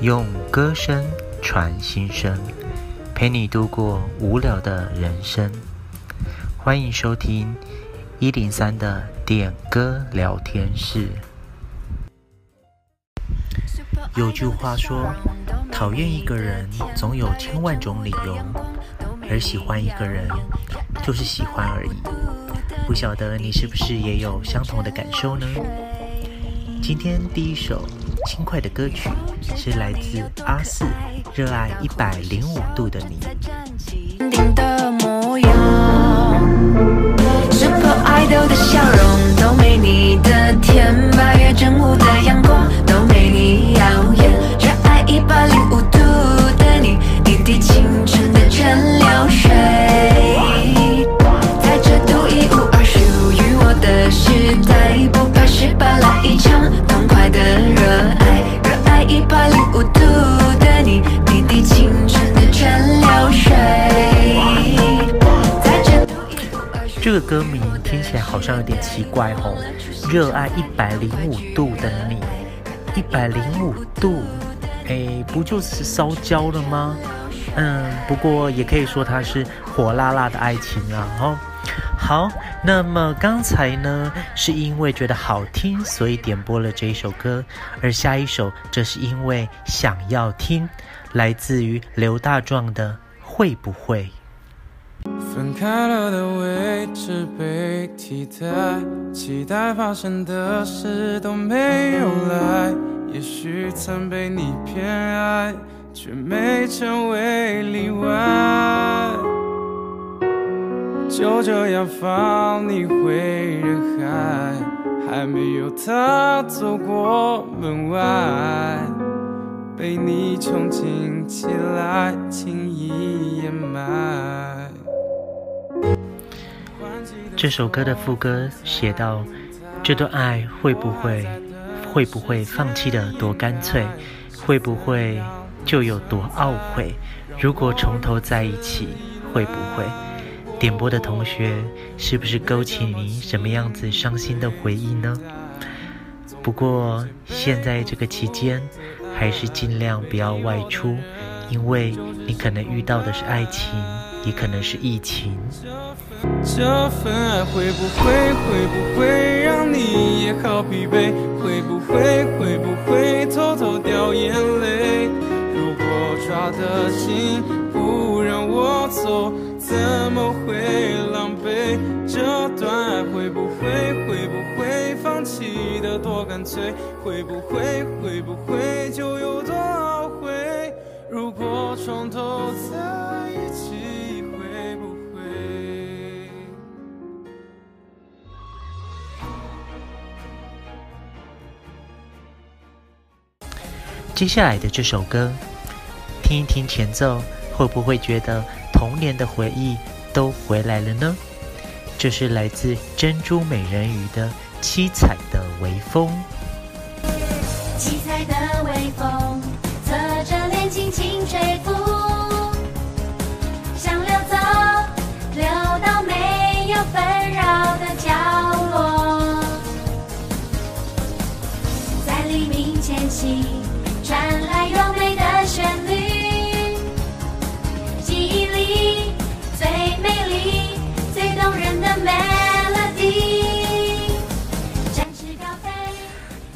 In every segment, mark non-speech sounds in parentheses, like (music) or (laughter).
用歌声传心声，陪你度过无聊的人生。欢迎收听一零三的点歌聊天室。有句话说，讨厌一个人总有千万种理由，而喜欢一个人就是喜欢而已。不晓得你是不是也有相同的感受呢？今天第一首。轻快的歌曲是来自阿四，《热爱一百零五度的你》。Super Idol 的笑容都没你的歌名听起来好像有点奇怪哦。热爱一百零五度的你，一百零五度，哎，不就是烧焦了吗？嗯，不过也可以说它是火辣辣的爱情啊。哦。好，那么刚才呢，是因为觉得好听，所以点播了这一首歌，而下一首则是因为想要听，来自于刘大壮的《会不会》。分开了的位置被替代，期待发生的事都没有来，也许曾被你偏爱，却没成为例外。就这样放你回人海，还没有踏走过门外，被你憧憬起来，轻易掩埋。这首歌的副歌写道：这段爱会不会，会不会放弃的多干脆？会不会就有多懊悔？如果从头在一起，会不会？点播的同学，是不是勾起你什么样子伤心的回忆呢？不过现在这个期间，还是尽量不要外出，因为你可能遇到的是爱情，也可能是疫情。这份爱会不会，会不会让你也好疲惫？会不会，会不会偷偷掉眼泪？如果抓得紧，不让我走。怎么会狼狈？这段爱会不会会不会放弃的多干脆？会不会会不会就有多懊悔？如果从头在接下来的这首歌，听一听前奏，会不会觉得？童年的回忆都回来了呢，这是来自珍珠美人鱼的《七彩的微风》。七彩的微风，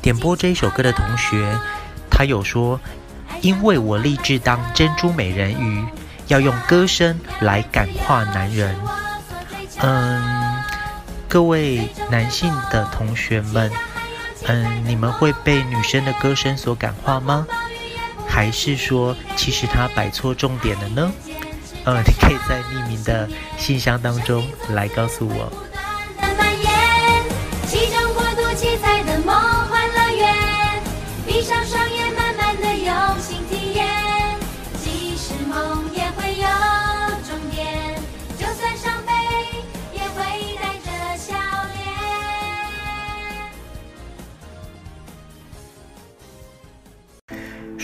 点播这一首歌的同学，他有说：“因为我立志当珍珠美人鱼，要用歌声来感化男人。(laughs) ”嗯，各位男性的同学们，嗯，你们会被女生的歌声所感化吗？还是说，其实他摆错重点了呢？呃，你可以在匿名的信箱当中来告诉我。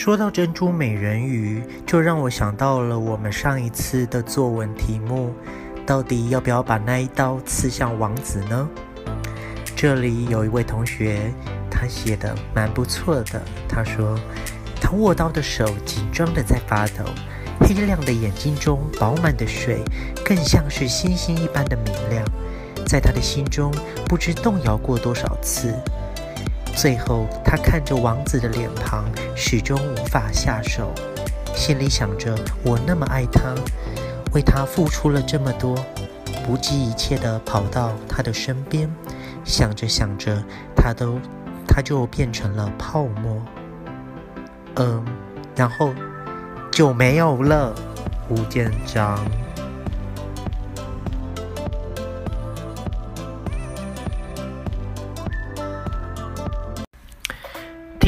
说到珍珠美人鱼，就让我想到了我们上一次的作文题目，到底要不要把那一刀刺向王子呢？这里有一位同学，他写的蛮不错的。他说：“他握刀的手紧张的在发抖，黑亮的眼睛中饱满的水，更像是星星一般的明亮，在他的心中不知动摇过多少次。最后，他看着王子的脸庞，始终无法下手，心里想着：我那么爱他，为他付出了这么多，不计一切地跑到他的身边，想着想着，他都他就变成了泡沫。嗯，然后就没有了。吴建章。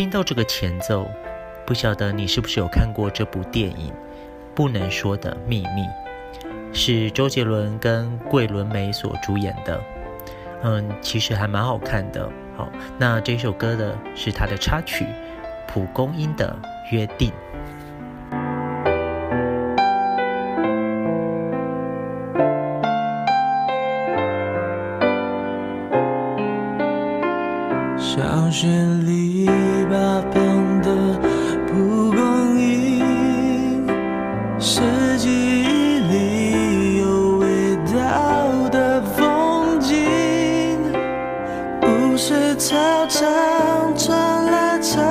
听到这个前奏，不晓得你是不是有看过这部电影《不能说的秘密》，是周杰伦跟桂纶镁所主演的。嗯，其实还蛮好看的。好，那这首歌的是他的插曲。蒲公英的约定。小学是记忆里有味道的风景，不是操场传来唱。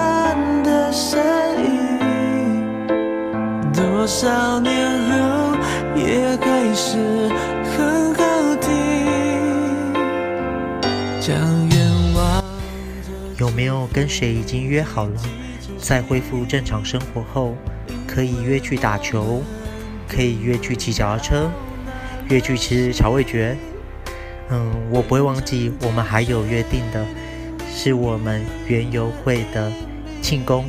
多少年后也还是很好听。有没有跟谁已经约好了，在恢复正常生活后，可以约去打球，可以约去骑脚踏车，约去吃炒味觉？嗯，我不会忘记，我们还有约定的，是我们园游会的庆功。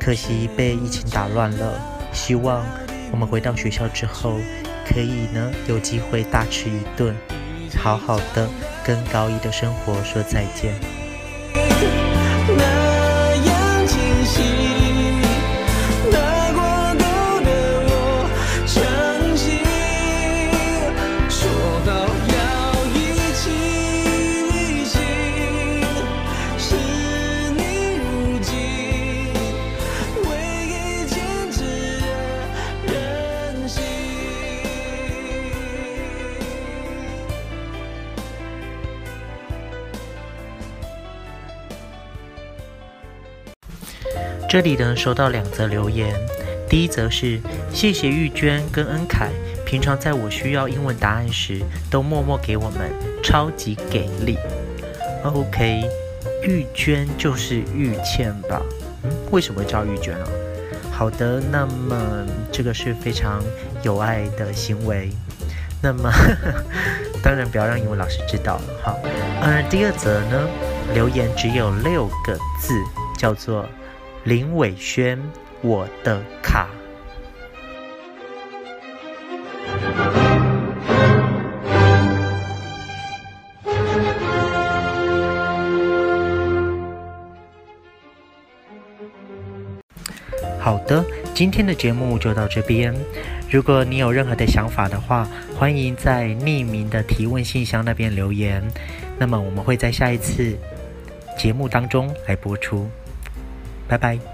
可惜被疫情打乱了，希望我们回到学校之后，可以呢有机会大吃一顿，好好的跟高一的生活说再见。这里呢，收到两则留言，第一则是谢谢玉娟跟恩凯，平常在我需要英文答案时，都默默给我们，超级给力。OK，玉娟就是玉倩吧？嗯，为什么叫玉娟啊？好的，那么这个是非常有爱的行为。那么呵呵 (laughs) 当然不要让英文老师知道了。好，而第二则呢，留言只有六个字，叫做。林伟轩，我的卡。好的，今天的节目就到这边。如果你有任何的想法的话，欢迎在匿名的提问信箱那边留言。那么我们会在下一次节目当中来播出。拜拜。